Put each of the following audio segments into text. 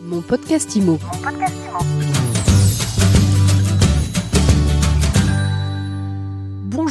Mon podcast IMO.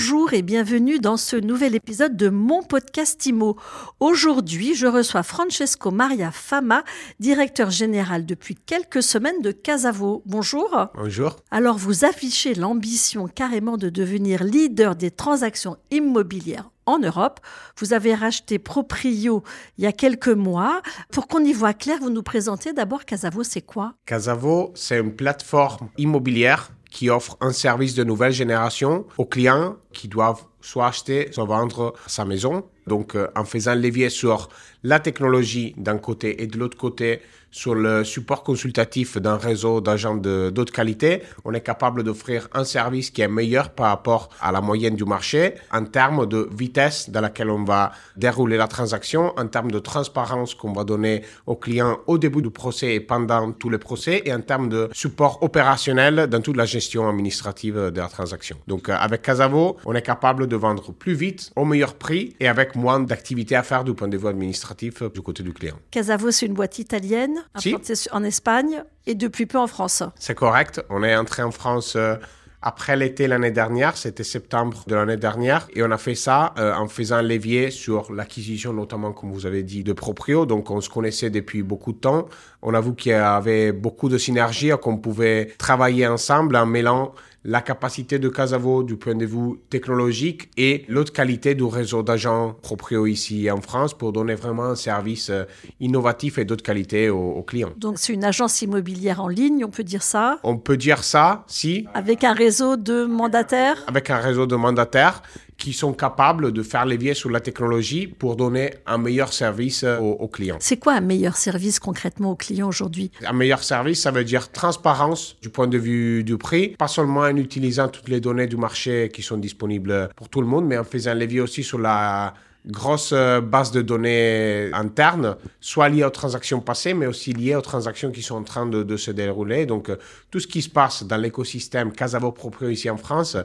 Bonjour et bienvenue dans ce nouvel épisode de mon podcast IMO. Aujourd'hui, je reçois Francesco Maria Fama, directeur général depuis quelques semaines de Casavo. Bonjour. Bonjour. Alors, vous affichez l'ambition carrément de devenir leader des transactions immobilières en Europe. Vous avez racheté Proprio il y a quelques mois. Pour qu'on y voit clair, vous nous présentez d'abord Casavo, c'est quoi? Casavo, c'est une plateforme immobilière qui offre un service de nouvelle génération aux clients qui doivent soit acheter, soit vendre sa maison. Donc, euh, en faisant levier sur la technologie d'un côté et de l'autre côté sur le support consultatif d'un réseau d'agents de d'autres qualités, on est capable d'offrir un service qui est meilleur par rapport à la moyenne du marché en termes de vitesse dans laquelle on va dérouler la transaction, en termes de transparence qu'on va donner aux clients au début du procès et pendant tous les procès, et en termes de support opérationnel dans toute la gestion administrative de la transaction. Donc, euh, avec Casavo, on est capable de vendre plus vite, au meilleur prix et avec moins d'activités à faire du point de vue administratif du côté du client. Casavo, c'est une boîte italienne, Si. en Espagne et depuis peu en France. C'est correct. On est entré en France euh, après l'été l'année dernière, c'était septembre de l'année dernière, et on a fait ça euh, en faisant un levier sur l'acquisition, notamment comme vous avez dit, de Proprio. Donc on se connaissait depuis beaucoup de temps. On a vu qu'il y avait beaucoup de synergies, qu'on pouvait travailler ensemble en mêlant la capacité de Casavo du point de vue technologique et l'autre qualité du réseau d'agents proprio ici en France pour donner vraiment un service euh, innovatif et d'autres qualités aux, aux clients. Donc c'est une agence immobilière en ligne, on peut dire ça, On peut dire ça si avec un réseau de mandataires? avec un réseau de mandataires qui sont capables de faire levier sur la technologie pour donner un meilleur service euh, aux, aux clients. C'est quoi un meilleur service concrètement aux clients aujourd'hui? Un meilleur service, ça veut dire transparence du point de vue du prix, pas seulement en utilisant toutes les données du marché qui sont disponibles pour tout le monde, mais en faisant levier aussi sur la grosse euh, base de données interne, soit liée aux transactions passées, mais aussi liée aux transactions qui sont en train de, se dérouler. Donc, euh, tout ce qui se passe dans l'écosystème Casavo Proprio ici en France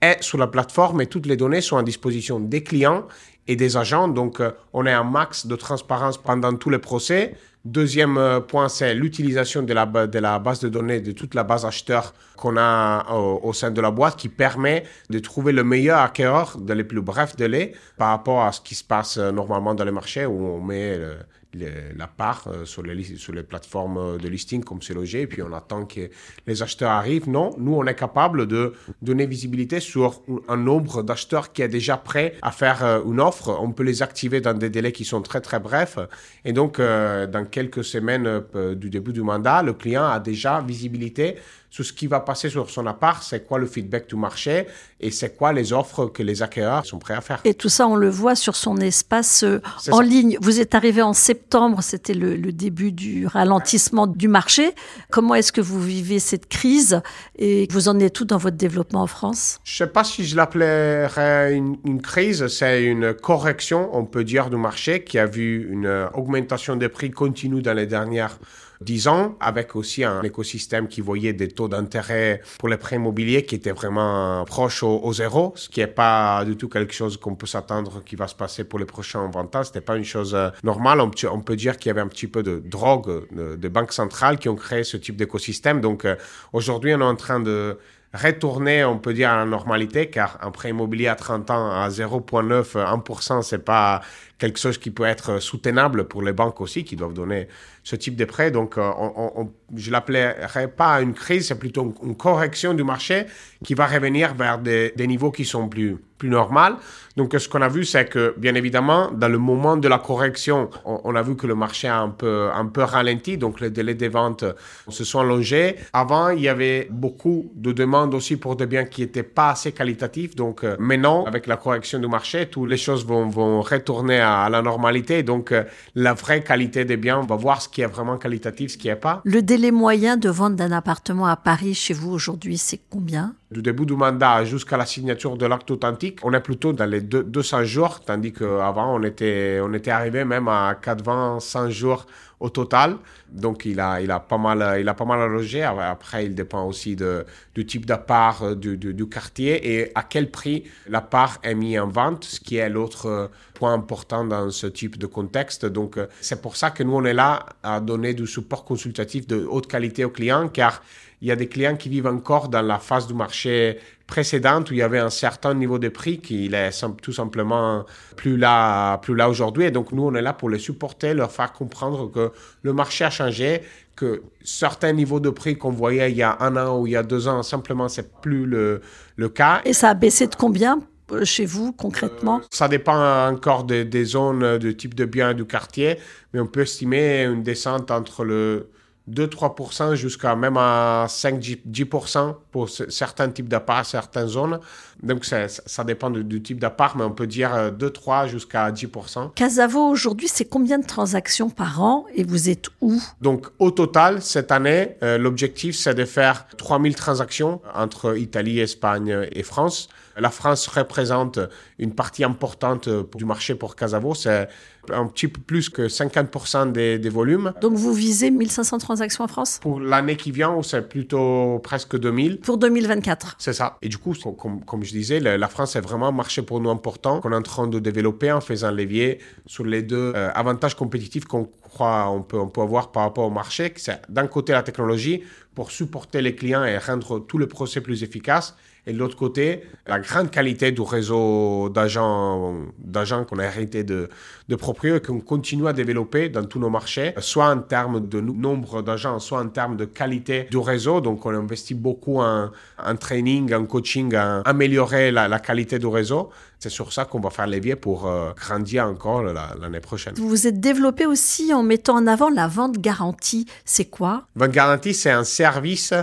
est sur la plateforme et toutes les données sont à disposition des clients et des agents. Donc, euh, on a un max de transparence pendant tous les procès. Deuxième euh, point, c'est l'utilisation de la, base de données, de toute la base acheteur qu'on a au, au sein de la boîte qui permet de trouver le meilleur acquéreur dans les plus brefs délais par rapport à ce qui se passe euh, normalement dans les marchés où on met le- la part euh, sur les, sur les plateformes de listing comme c'est logé et puis on attend que les acheteurs arrivent. Non, nous, on est capable de donner visibilité sur un nombre d'acheteurs qui est déjà prêt à faire euh, une offre. On peut les activer dans des délais qui sont très très brefs. Et donc, euh, dans quelques semaines du début du mandat, le client a déjà visibilité sur ce qui va passer sur son appart, c'est quoi le feedback du marché et c'est quoi les offres que les acquéreurs sont prêts à faire. Et tout ça, on le voit sur son espace euh, en ça. ligne. Vous êtes arrivé en septembre, c'était le, le début du ralentissement du marché. Comment est-ce que vous vivez cette crise et vous en êtes tout dans votre développement en France? Je sais pas si je l'appellerais une, une crise, c'est une correction, on peut dire, du marché qui a vu une euh, augmentation des prix continue dans les dernières dix ans, avec aussi un écosystème qui voyait des taux d'intérêt pour les prêts immobiliers qui étaient vraiment proches au, au zéro, ce qui n'est pas du tout quelque chose qu'on peut s'attendre qui va se passer pour les prochains 20 ans. C'était pas une chose euh, normale. On, on peut dire qu'il y avait un petit peu de drogue de- des banques centrales qui ont créé ce type d'écosystème. Donc euh, aujourd'hui, on est en train de retourner, on peut dire, à la normalité, car un prêt immobilier à 30 ans à 0,9, 1%, c'est pas quelque chose qui peut être soutenable pour les banques aussi, qui doivent donner ce type de prêt. Donc, euh, on, on- je l'appellerais pas une crise, c'est plutôt une correction du marché qui va revenir vers des, des niveaux qui sont plus, plus normaux. Donc, ce qu'on a vu, c'est que, bien évidemment, dans le moment de la correction, on, a vu que le marché a un peu, ralenti, donc les délais des ventes se sont allongés. Avant, il y avait beaucoup de demandes aussi pour des biens qui n'étaient pas assez qualitatifs. Donc, euh, maintenant, avec la correction du marché, toutes les choses vont, retourner à, à la normalité. Donc, euh, la vraie qualité des biens, on va voir ce qui est vraiment qualitatif, ce qui n'est pas. Le délai moyen de vente d'un appartement à Paris chez vous aujourd'hui, c'est combien? Du début du mandat jusqu'à la signature de l'acte authentique, on est plutôt dans les deux- 200 jours, tandis qu'avant, on était, on était arrivé même à 400, 100 jours au total. Donc, il a, il a pas mal, il a pas mal allogé. Après, il dépend aussi de, du type d'appart du, du, du, quartier et à quel prix l'appart est mis en vente, ce qui est l'autre point important dans ce type de contexte. Donc, c'est pour ça que nous, on est là à donner du support consultatif de haute qualité aux clients, car il y a des clients qui vivent encore dans la phase du marché précédente où il y avait un certain niveau de prix qui est tout simplement plus là, plus là aujourd'hui. Et donc, nous, on est là pour les supporter, leur faire comprendre que le marché a changé, que certains niveaux de prix qu'on voyait il y a un an ou il y a deux ans, simplement, c'est plus le, le cas. Et ça a baissé de combien chez vous concrètement? Euh, Ça dépend encore des, des zones, du type de bien du quartier, mais on peut estimer une descente entre le 2-3% jusqu'à même à 5-10% pour certains types d'appart, certaines zones. Donc ça, ça dépend du, type d'appart, mais on peut dire 2-3 jusqu'à 10%. Casavo, aujourd'hui, c'est combien de transactions par an et vous êtes où? Donc au total, cette année, euh, l'objectif, c'est de faire 3000 transactions entre Italie, Espagne et France. La France représente une partie importante du marché pour Casavo. C'est un petit peu plus que 50% des, des, volumes. Donc vous visez 1500 transactions en France? Pour l'année qui vient, c'est plutôt presque 2000. Pour 2024 C'est ça. Et du coup, comme, comme je disais, la France est vraiment un marché pour nous important qu'on est en train de développer en faisant levier sur les deux euh, avantages compétitifs qu'on croit on peut, on peut avoir par rapport au marché. C'est d'un côté la technologie pour supporter les clients et rendre tout le procès plus efficace et de l'autre côté, la grande qualité du réseau d'agents, d'agents qu'on a hérité de, de Proprio et qu'on continue à développer dans tous nos marchés, soit en termes de nombre d'agents, soit en termes de qualité du réseau. Donc, on investit beaucoup en, en training, en coaching, en améliorer la, la qualité du réseau. C'est sur ça qu'on va faire levier pour euh, grandir encore l'année prochaine. Vous vous êtes développé aussi en mettant en avant la vente garantie. C'est quoi? Vente garantie, c'est un service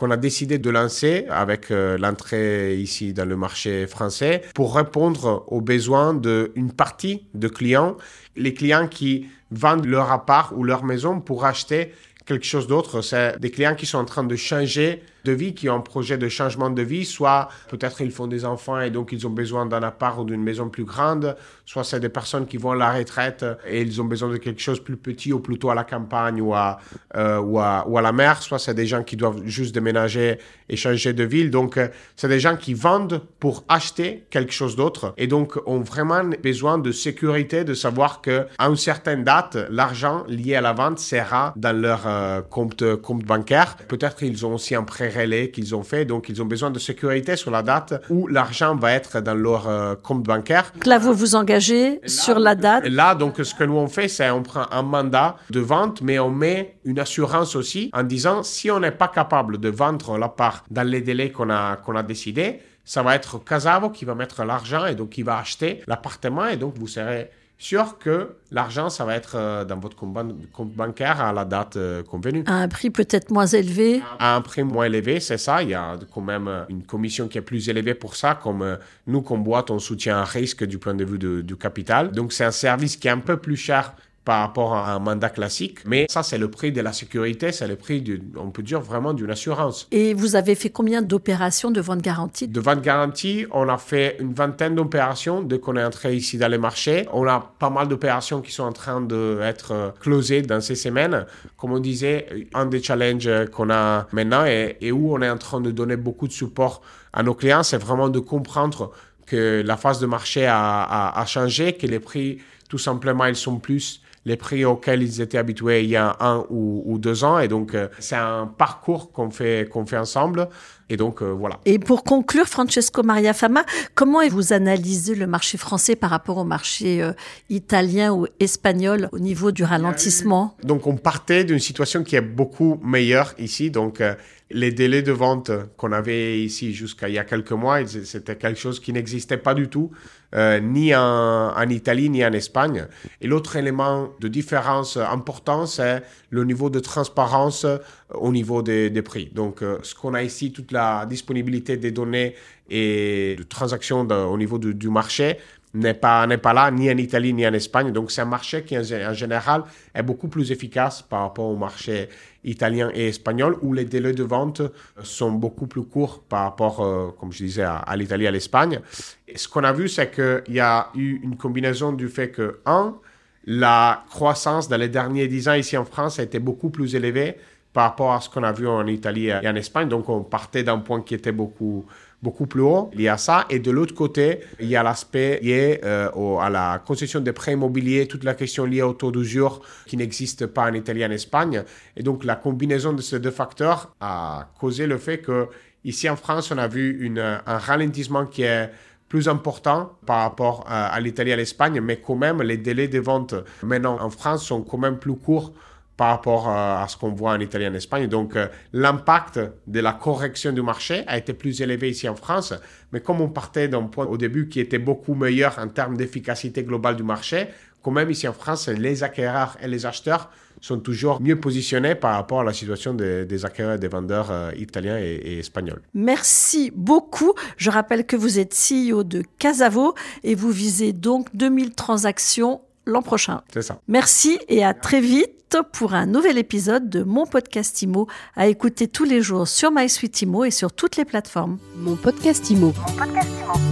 qu'on a décidé de lancer avec euh, l'entrée ici dans le marché français pour répondre aux besoins d'une partie de clients, les clients qui vendent leur appart ou leur maison pour acheter quelque chose d'autre. C'est des clients qui sont en train de changer de vie, qui ont un projet de changement de vie, soit peut-être ils font des enfants et donc ils ont besoin d'un appart ou d'une maison plus grande, soit c'est des personnes qui vont à la retraite et ils ont besoin de quelque chose plus petit ou plutôt à la campagne ou à, euh, ou à, ou à la mer, soit c'est des gens qui doivent juste déménager et changer de ville. Donc euh, c'est des gens qui vendent pour acheter quelque chose d'autre et donc ont vraiment besoin de sécurité, de savoir que à une certaine date, l'argent lié à la vente sera dans leur euh, compte, compte bancaire. Peut-être qu'ils ont aussi un prêt relais qu'ils ont fait. Donc, ils ont besoin de sécurité sur la date où l'argent va être dans leur euh, compte bancaire. là, vous vous engagez sur la date. Là, donc, ce que nous on fait, c'est on prend un mandat de vente, mais on met une assurance aussi en disant si on n'est pas capable de vendre la part dans les délais qu'on a, qu'on a décidé, ça va être Casavo qui va mettre l'argent et donc qui va acheter l'appartement et donc vous serez sûr que l'argent, ça va être euh, dans votre compte bancaire à la date euh, convenue. À un prix peut-être moins élevé À un prix moins élevé, c'est ça. Il y a quand même euh, une commission qui est plus élevée pour ça, comme nous, comme boîte, on soutient un risque du point de vue du capital. Donc, c'est un service qui est un peu plus cher par rapport à un mandat classique. Mais ça, c'est le prix de la sécurité, c'est le prix, on peut dire vraiment d'une assurance. Et vous avez fait combien d'opérations de vente garantie? De vente garantie, on a fait une vingtaine d'opérations dès qu'on est entré ici dans les marchés. On a pas mal d'opérations qui sont en train d'être euh, closées dans ces semaines. Comme on disait, un des challenges qu'on a maintenant et, et où on est en train de donner beaucoup de support à nos clients, c'est vraiment de comprendre que la phase de marché a, a, a, changé, que les prix, tout simplement, ils sont plus les prix auxquels ils étaient habitués il y a un ou, deux ans. Et donc, euh, c'est un parcours qu'on fait, qu'on fait ensemble. Et donc, euh, voilà. Et pour conclure, Francesco Maria Fama, comment vous analysez le marché français par rapport au marché euh, italien ou espagnol au niveau du ralentissement? Donc, on partait d'une situation qui est beaucoup meilleure ici. Donc, les délais de vente qu'on avait ici jusqu'à il y a quelques mois, c'était quelque chose qui n'existait pas du tout, euh, ni en, en, Italie ni en Espagne. Et l'autre élément de différence important, c'est le niveau de transparence au niveau des, des prix. Donc, euh, ce qu'on a ici, toute la disponibilité des données et de transactions au niveau du marché, n'est pas, n'est pas là, ni en Italie, ni en Espagne. Donc, c'est un marché qui, en général, est beaucoup plus efficace par rapport au marché italien et espagnol, où les délais de vente sont beaucoup plus courts par rapport, euh, comme je disais, à, l'Italie et à l'Espagne. Ce qu'on a vu, c'est qu'il y a eu une combinaison du fait que, un, la croissance dans les derniers 10 ans ici en France a été beaucoup plus élevée par rapport à ce qu'on a vu en Italie et en Espagne. Donc, on partait d'un point qui était beaucoup, beaucoup plus haut lié à ça. Et de l'autre côté, il y a l'aspect lié euh, à la concession des prêts immobiliers, toute la question liée au taux d'usure qui n'existe pas en Italie et en Espagne. Et donc, la combinaison de ces deux facteurs a causé le fait que ici en France, on a vu un ralentissement qui est plus important par rapport à, à l'Italie et à l'Espagne, mais quand même, les délais de vente maintenant en France sont quand même plus courts par rapport à ce qu'on voit en Italie et en Espagne. Donc, euh, l'impact de la correction du marché a été plus élevé ici en France. Mais comme on partait d'un point au début qui était beaucoup meilleur en termes d'efficacité globale du marché, quand même ici en France, les acquéreurs et les acheteurs sont toujours mieux positionnés par rapport à la situation des, acquéreurs et des vendeurs euh, italiens et, et, espagnols. Merci beaucoup. Je rappelle que vous êtes CEO de Casavo et vous visez donc 2000 transactions l'an prochain. C'est ça. Merci et à très vite pour un nouvel épisode de mon podcast IMO à écouter tous les jours sur MySuite IMO et sur toutes les plateformes. Mon podcast IMO. Mon podcast IMO.